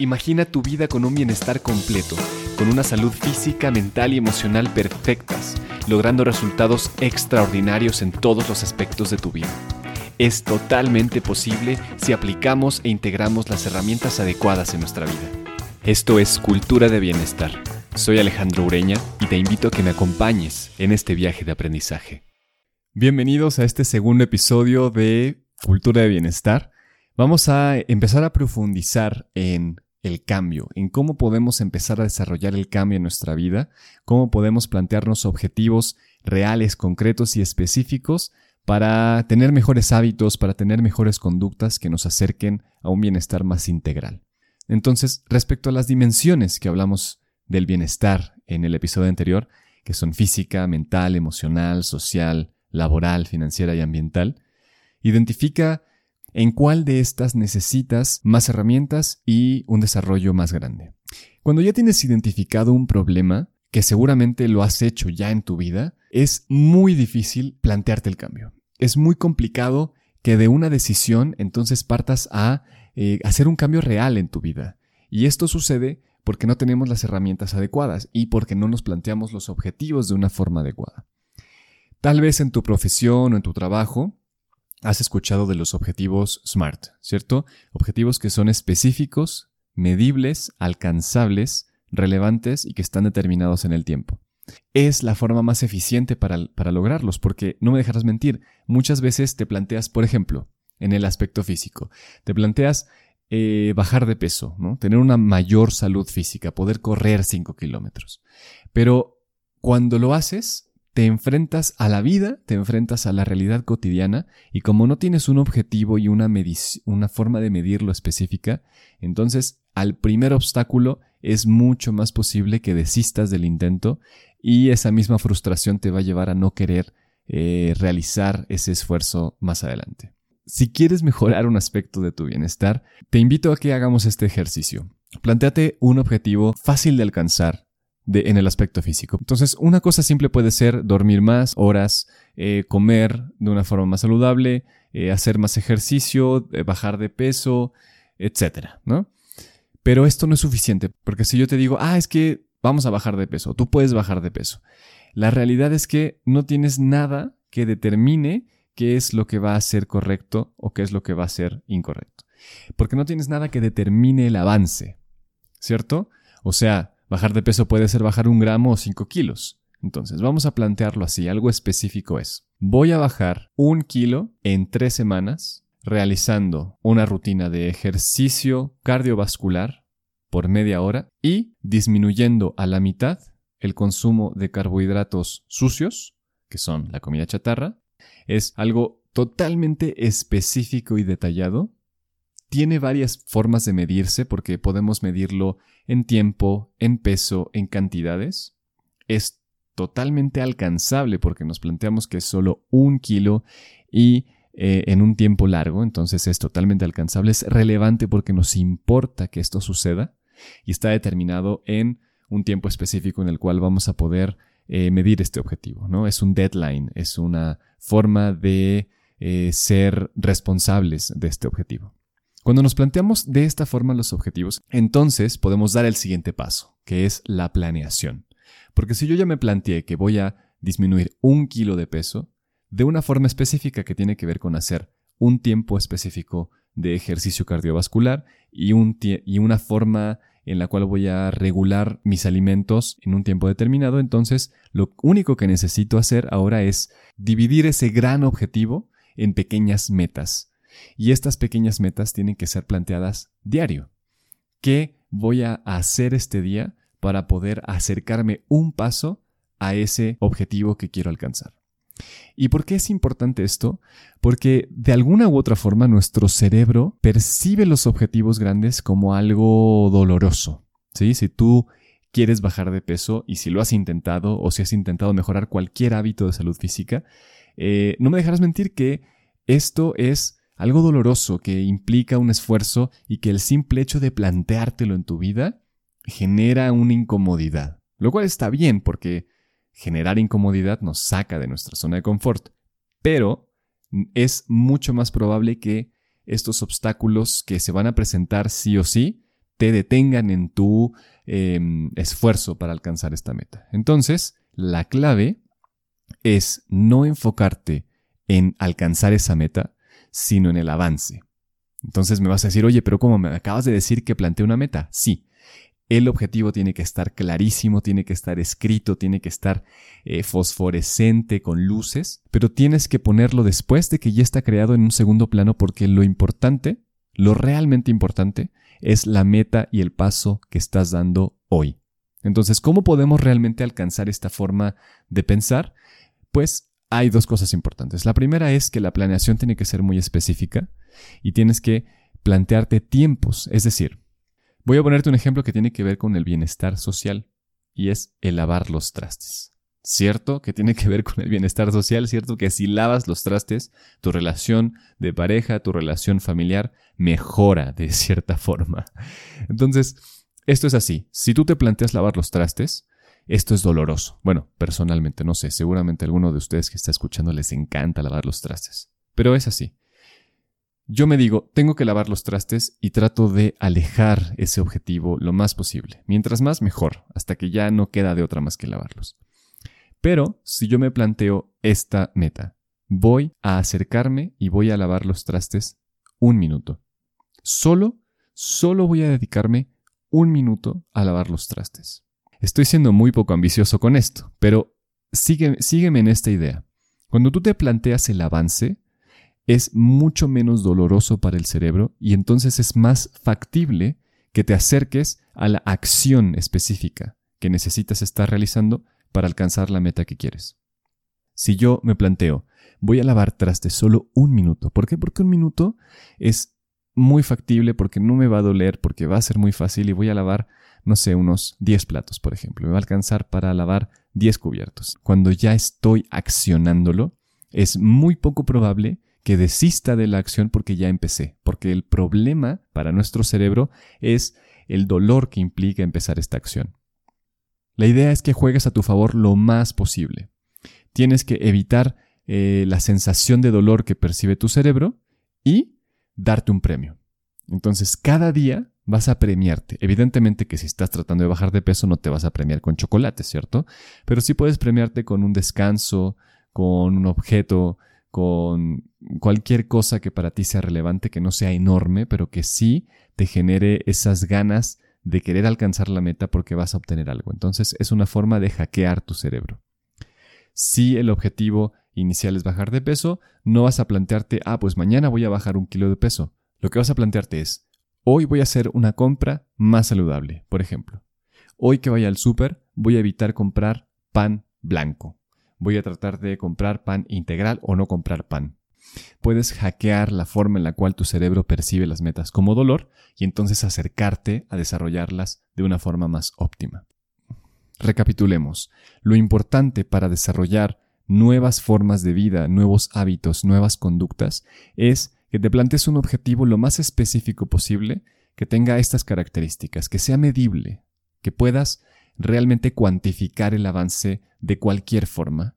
Imagina tu vida con un bienestar completo, con una salud física, mental y emocional perfectas, logrando resultados extraordinarios en todos los aspectos de tu vida. Es totalmente posible si aplicamos e integramos las herramientas adecuadas en nuestra vida. Esto es Cultura de Bienestar. Soy Alejandro Ureña y te invito a que me acompañes en este viaje de aprendizaje. Bienvenidos a este segundo episodio de Cultura de Bienestar. Vamos a empezar a profundizar en el cambio, en cómo podemos empezar a desarrollar el cambio en nuestra vida, cómo podemos plantearnos objetivos reales, concretos y específicos para tener mejores hábitos, para tener mejores conductas que nos acerquen a un bienestar más integral. Entonces, respecto a las dimensiones que hablamos del bienestar en el episodio anterior, que son física, mental, emocional, social, laboral, financiera y ambiental, identifica en cuál de estas necesitas más herramientas y un desarrollo más grande. Cuando ya tienes identificado un problema, que seguramente lo has hecho ya en tu vida, es muy difícil plantearte el cambio. Es muy complicado que de una decisión entonces partas a eh, hacer un cambio real en tu vida. Y esto sucede porque no tenemos las herramientas adecuadas y porque no nos planteamos los objetivos de una forma adecuada. Tal vez en tu profesión o en tu trabajo has escuchado de los objetivos SMART, ¿cierto? Objetivos que son específicos, medibles, alcanzables, relevantes y que están determinados en el tiempo. Es la forma más eficiente para, lograrlos, porque no me dejarás mentir, muchas veces te planteas, por ejemplo, en el aspecto físico, te planteas eh, bajar de peso, tener una mayor salud física, poder correr 5 kilómetros. Pero cuando lo haces, te enfrentas a la vida, te enfrentas a la realidad cotidiana y como no tienes un objetivo y una, forma de medirlo específica, entonces al primer obstáculo es mucho más posible que desistas del intento y esa misma frustración te va a llevar a no querer eh, realizar ese esfuerzo más adelante. Si quieres mejorar un aspecto de tu bienestar, te invito a que hagamos este ejercicio. Plantéate un objetivo fácil de alcanzar, en el aspecto físico. Entonces, una cosa simple puede ser dormir más horas, eh, comer de una forma más saludable, eh, hacer más ejercicio, eh, bajar de peso, etcétera, ¿no? Pero esto no es suficiente, porque si yo te digo, ah, es que vamos a bajar de peso, tú puedes bajar de peso. La realidad es que no tienes nada que determine qué es lo que va a ser correcto o qué es lo que va a ser incorrecto. Porque no tienes nada que determine el avance, ¿cierto? O sea, Bajar de peso puede ser bajar un gramo o 5 kilos. Entonces, vamos a plantearlo así. Algo específico es, voy a bajar un kilo en tres semanas realizando una rutina de ejercicio cardiovascular por media hora y disminuyendo a la mitad el consumo de carbohidratos sucios, que son la comida chatarra. Es algo totalmente específico y detallado tiene varias formas de medirse porque podemos medirlo en tiempo, en peso, en cantidades. Es totalmente alcanzable porque nos planteamos que es solo un kilo y eh, en un tiempo largo, entonces es totalmente alcanzable. Es relevante porque nos importa que esto suceda y está determinado en un tiempo específico en el cual vamos a poder eh, medir este objetivo. ¿no? Es un deadline, es una forma de eh, ser responsables de este objetivo. Cuando nos planteamos de esta forma los objetivos, entonces podemos dar el siguiente paso, que es la planeación. Porque si yo ya me planteé que voy a disminuir un kilo de peso, de una forma específica que tiene que ver con hacer un tiempo específico de ejercicio cardiovascular y, una forma en la cual voy a regular mis alimentos en un tiempo determinado, entonces lo único que necesito hacer ahora es dividir ese gran objetivo en pequeñas metas y estas pequeñas metas tienen que ser planteadas diario. ¿Qué voy a hacer este día para poder acercarme un paso a ese objetivo que quiero alcanzar? ¿Y por qué es importante esto? Porque de alguna u otra forma nuestro cerebro percibe los objetivos grandes como algo doloroso. ¿sí? Si tú quieres bajar de peso y si lo has intentado o si has intentado mejorar cualquier hábito de salud física, eh, no me dejarás mentir que esto es algo doloroso que implica un esfuerzo y que el simple hecho de planteártelo en tu vida genera una incomodidad. Lo cual está bien porque generar incomodidad nos saca de nuestra zona de confort. Pero es mucho más probable que estos obstáculos que se van a presentar sí o sí te detengan en tu em, esfuerzo para alcanzar esta meta. Entonces, la clave es no enfocarte en alcanzar esa meta, sino en el avance. Entonces me vas a decir, oye, pero ¿cómo me acabas de decir que planteé una meta? Sí, el objetivo tiene que estar clarísimo, tiene que estar escrito, tiene que estar eh, fosforescente con luces, pero tienes que ponerlo después de que ya está creado en un segundo plano porque lo importante, lo realmente importante, es la meta y el paso que estás dando hoy. Entonces, ¿cómo podemos realmente alcanzar esta forma de pensar? Pues hay dos cosas importantes. La primera es que la planeación tiene que ser muy específica y tienes que plantearte tiempos, es decir, Voy a ponerte un ejemplo que tiene que ver con el bienestar social y es el lavar los trastes. ¿Cierto? Que tiene que ver con el bienestar social, ¿cierto? Que si lavas los trastes, tu relación de pareja, tu relación familiar mejora de cierta forma. Entonces, esto es así. Si tú te planteas lavar los trastes, esto es doloroso. Bueno, personalmente, no sé, seguramente a alguno de ustedes que está escuchando les encanta lavar los trastes. Pero es así. Yo me digo, tengo que lavar los trastes y trato de alejar ese objetivo lo más posible. Mientras más, mejor, hasta que ya no queda de otra más que lavarlos. Pero si yo me planteo esta meta, voy a acercarme y voy a lavar los trastes un minuto. Solo, solo voy a dedicarme un minuto a lavar los trastes. Estoy siendo muy poco ambicioso con esto, pero sígueme en esta idea. Cuando tú te planteas el avance, es mucho menos doloroso para el cerebro y entonces es más factible que te acerques a la acción específica que necesitas estar realizando para alcanzar la meta que quieres. Si yo me planteo, voy a lavar traste solo un minuto, ¿por qué? Porque un minuto es muy factible, porque no me va a doler, porque va a ser muy fácil y voy a lavar, no sé, unos 10 platos, por ejemplo. Me va a alcanzar para lavar 10 cubiertos. Cuando ya estoy accionándolo, es muy poco probable que desista de la acción porque ya empecé, porque el problema para nuestro cerebro es el dolor que implica empezar esta acción. La idea es que juegues a tu favor lo más posible. Tienes que evitar eh, la sensación de dolor que percibe tu cerebro y darte un premio. Entonces, cada día vas a premiarte. Evidentemente que si estás tratando de bajar de peso no te vas a premiar con chocolate, ¿cierto? Pero sí puedes premiarte con un descanso, con un objeto con cualquier cosa que para ti sea relevante, que no sea enorme, pero que sí te genere esas ganas de querer alcanzar la meta porque vas a obtener algo. Entonces es una forma de hackear tu cerebro. Si el objetivo inicial es bajar de peso, no vas a plantearte, ah, pues mañana voy a bajar un kilo de peso. Lo que vas a plantearte es, hoy voy a hacer una compra más saludable, por ejemplo. Hoy que vaya al súper, voy a evitar comprar pan blanco voy a tratar de comprar pan integral o no comprar pan. Puedes hackear la forma en la cual tu cerebro percibe las metas como dolor y entonces acercarte a desarrollarlas de una forma más óptima. Recapitulemos. Lo importante para desarrollar nuevas formas de vida, nuevos hábitos, nuevas conductas, es que te plantees un objetivo lo más específico posible que tenga estas características, que sea medible, que puedas realmente cuantificar el avance de cualquier forma,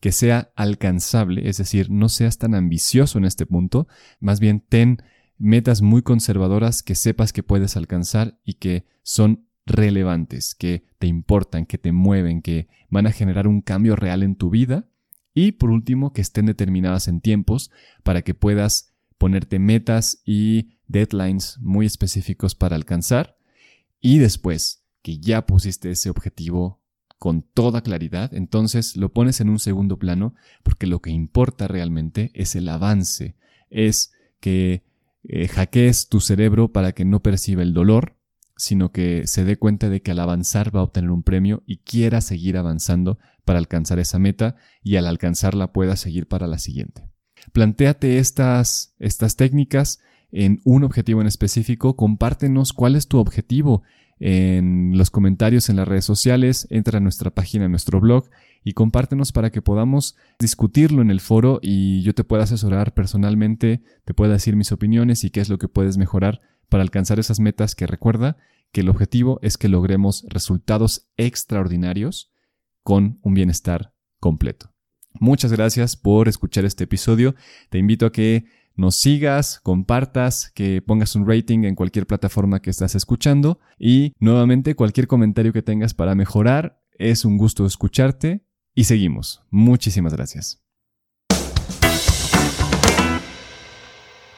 que sea alcanzable, es decir, no seas tan ambicioso en este punto, más bien ten metas muy conservadoras que sepas que puedes alcanzar y que son relevantes, que te importan, que te mueven, que van a generar un cambio real en tu vida y por último que estén determinadas en tiempos para que puedas ponerte metas y deadlines muy específicos para alcanzar y después que ya pusiste ese objetivo con toda claridad, entonces lo pones en un segundo plano porque lo que importa realmente es el avance, es que eh, hackees tu cerebro para que no perciba el dolor, sino que se dé cuenta de que al avanzar va a obtener un premio y quiera seguir avanzando para alcanzar esa meta y al alcanzarla pueda seguir para la siguiente. Plantéate estas, estas técnicas en un objetivo en específico, compártenos cuál es tu objetivo en los comentarios en las redes sociales, entra a nuestra página, a nuestro blog y compártenos para que podamos discutirlo en el foro y yo te pueda asesorar personalmente, te pueda decir mis opiniones y qué es lo que puedes mejorar para alcanzar esas metas que recuerda que el objetivo es que logremos resultados extraordinarios con un bienestar completo. Muchas gracias por escuchar este episodio. Te invito a que nos sigas, compartas, que pongas un rating en cualquier plataforma que estás escuchando y nuevamente cualquier comentario que tengas para mejorar. Es un gusto escucharte y seguimos. Muchísimas gracias.